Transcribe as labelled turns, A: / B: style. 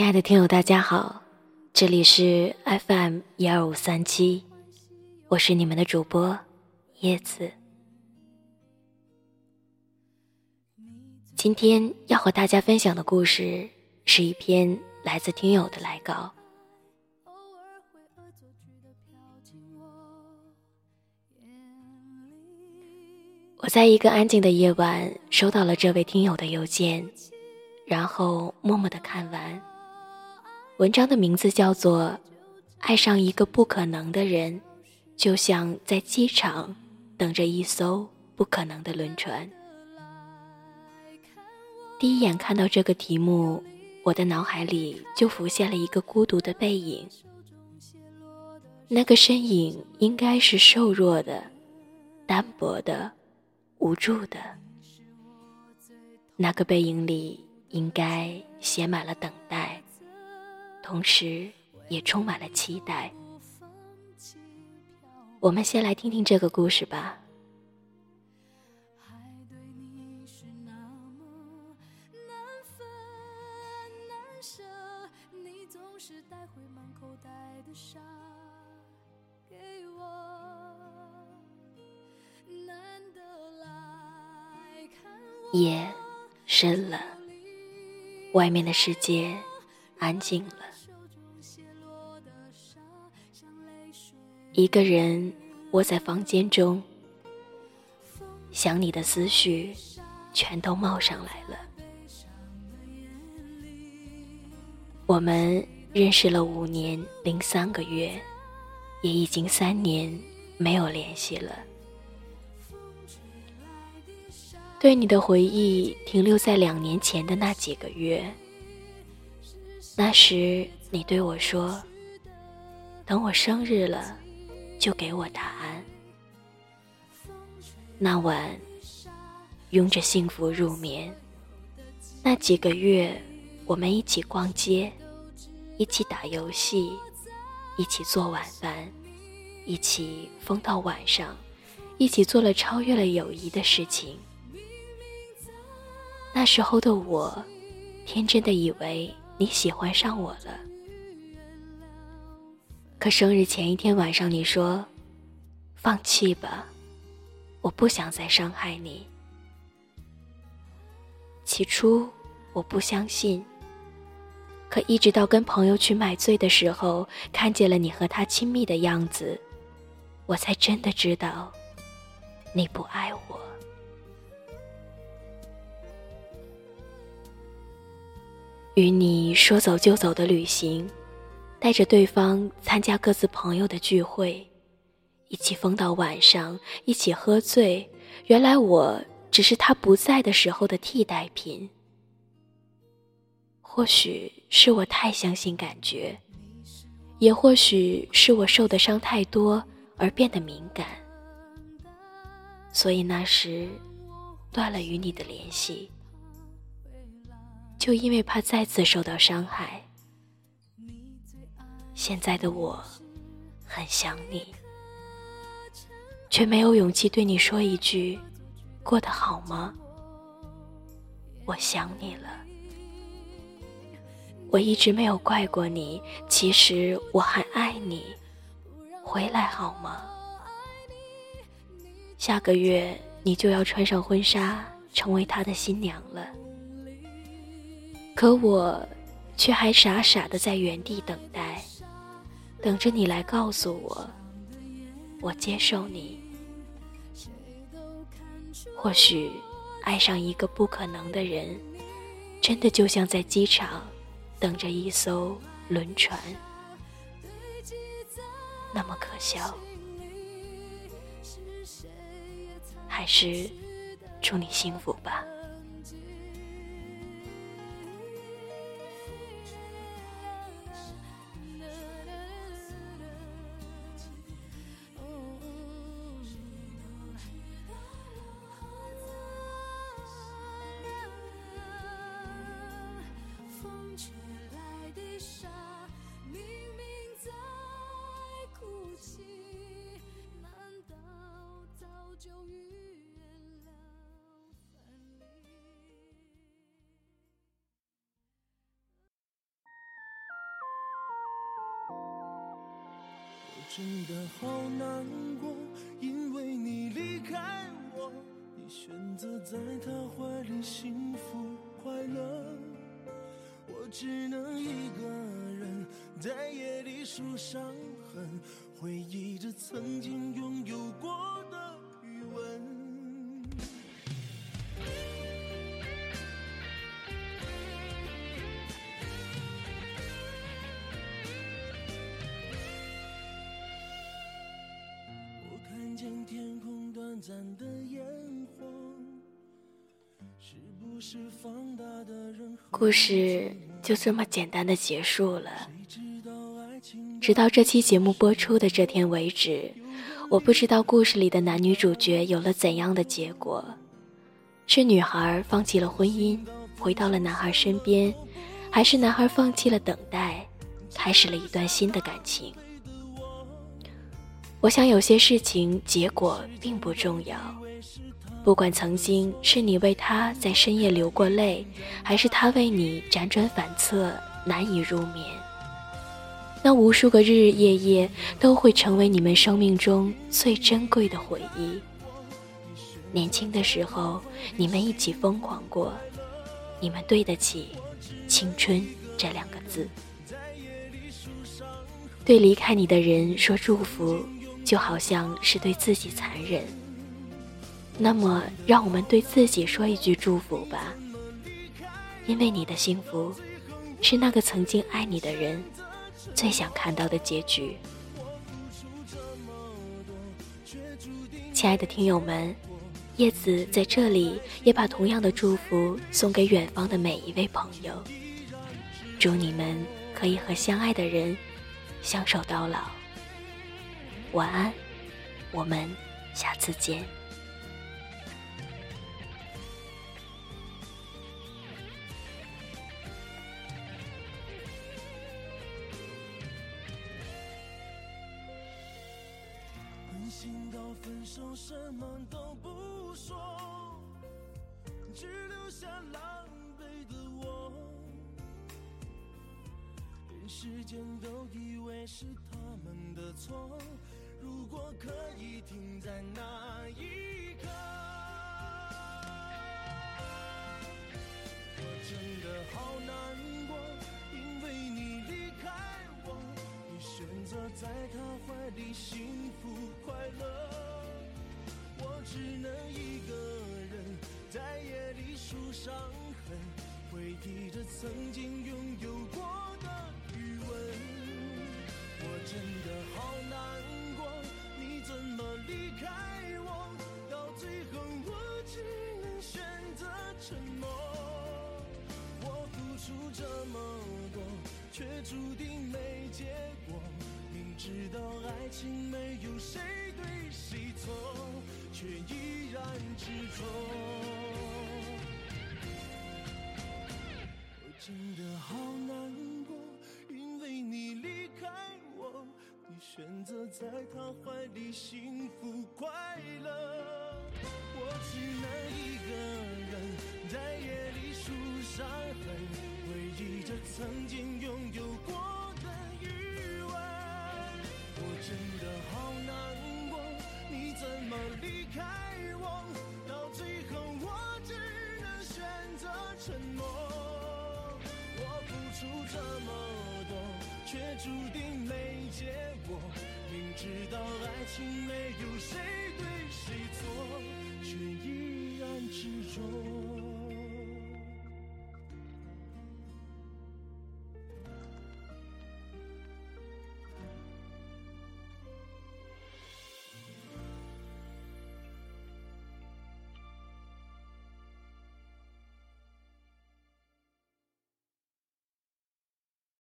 A: 亲爱的听友，大家好，这里是 FM 一二五三七，我是你们的主播叶子。今天要和大家分享的故事是一篇来自听友的来稿。我在一个安静的夜晚收到了这位听友的邮件，然后默默的看完。文章的名字叫做《爱上一个不可能的人》，就像在机场等着一艘不可能的轮船。第一眼看到这个题目，我的脑海里就浮现了一个孤独的背影。那个身影应该是瘦弱的、单薄的。无助的，那个背影里应该写满了等待，同时也充满了期待。我们先来听听这个故事吧。夜深了，外面的世界安静了。一个人窝在房间中，想你的思绪全都冒上来了。我们认识了五年零三个月，也已经三年没有联系了。对你的回忆停留在两年前的那几个月。那时你对我说：“等我生日了，就给我答案。”那晚，拥着幸福入眠。那几个月，我们一起逛街，一起打游戏，一起做晚饭，一起疯到晚上，一起做了超越了友谊的事情。那时候的我，天真的以为你喜欢上我了。可生日前一天晚上，你说：“放弃吧，我不想再伤害你。”起初我不相信，可一直到跟朋友去买醉的时候，看见了你和他亲密的样子，我才真的知道，你不爱我。与你说走就走的旅行，带着对方参加各自朋友的聚会，一起疯到晚上，一起喝醉。原来我只是他不在的时候的替代品。或许是我太相信感觉，也或许是我受的伤太多而变得敏感，所以那时断了与你的联系。就因为怕再次受到伤害，现在的我很想你，却没有勇气对你说一句“过得好吗？”我想你了。我一直没有怪过你，其实我还爱你，回来好吗？下个月你就要穿上婚纱，成为他的新娘了。可我，却还傻傻的在原地等待，等着你来告诉我，我接受你。或许，爱上一个不可能的人，真的就像在机场等着一艘轮船，那么可笑。还是，祝你幸福吧。
B: 真的好难过，因为你离开我，你选择在他怀里幸福快乐，我只能一个人在夜里数伤痕，回忆着曾经拥有过。
A: 故事就这么简单的结束了。直到这期节目播出的这天为止，我不知道故事里的男女主角有了怎样的结果：是女孩放弃了婚姻，回到了男孩身边，还是男孩放弃了等待，开始了一段新的感情？我想有些事情结果并不重要，不管曾经是你为他在深夜流过泪，还是他为你辗转反侧难以入眠，那无数个日日夜夜都会成为你们生命中最珍贵的回忆。年轻的时候，你们一起疯狂过，你们对得起“青春”这两个字。对离开你的人说祝福。就好像是对自己残忍，那么让我们对自己说一句祝福吧，因为你的幸福，是那个曾经爱你的人最想看到的结局。亲爱的听友们，叶子在这里也把同样的祝福送给远方的每一位朋友，祝你们可以和相爱的人相守到老。晚安，我们下次见。
B: 狠心到分手，什么都不说，只留下狼狈的我。连时间都以为是他们的错。如果可以停在那一刻，我真的好难过，因为你离开我，你选择在他怀里幸福快乐，我只能一个人在夜里数伤痕，回忆着曾经拥有过的余温，我真的好难。怎么离开我？到最后我只能选择沉默。我付出这么多，却注定没结果。明知道爱情没有谁对谁错，却依然执着。我真的好选择在他怀里幸福快乐，我只能一个人在夜里数伤痕，回忆着曾经拥有过的余温。我真的好难过，你怎么离开我？到最后我只能选择沉默。我付出这么多。却注定没解我。明知道爱情没有谁对谁错，却依然执着。